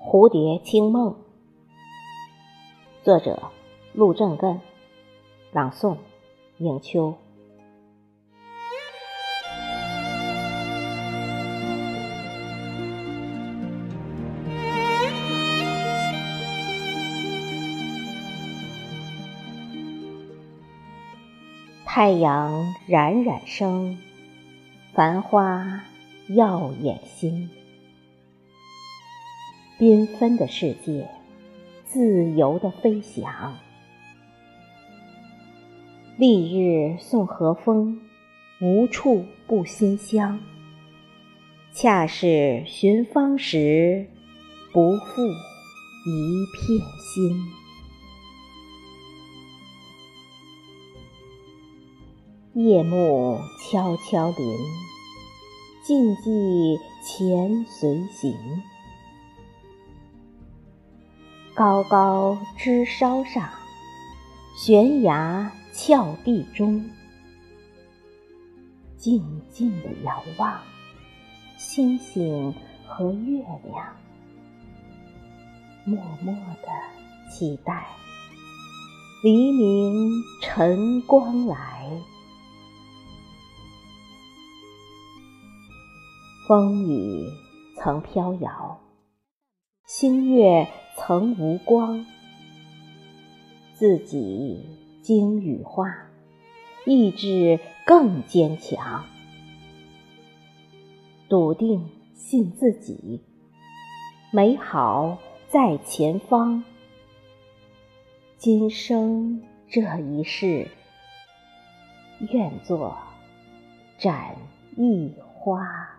蝴蝶清梦，作者陆正根，朗诵迎秋。太阳冉冉升，繁花耀眼心。缤纷的世界，自由的飞翔。丽日送和风，无处不馨香。恰是寻芳时，不负一片心。夜幕悄悄临，静寂前随行。高高枝梢上，悬崖峭壁中，静静的遥望星星和月亮，默默的期待黎明晨光来。风雨曾飘摇，星月恒无光。自己经羽化，意志更坚强。笃定信自己，美好在前方。今生这一世，愿做展一花。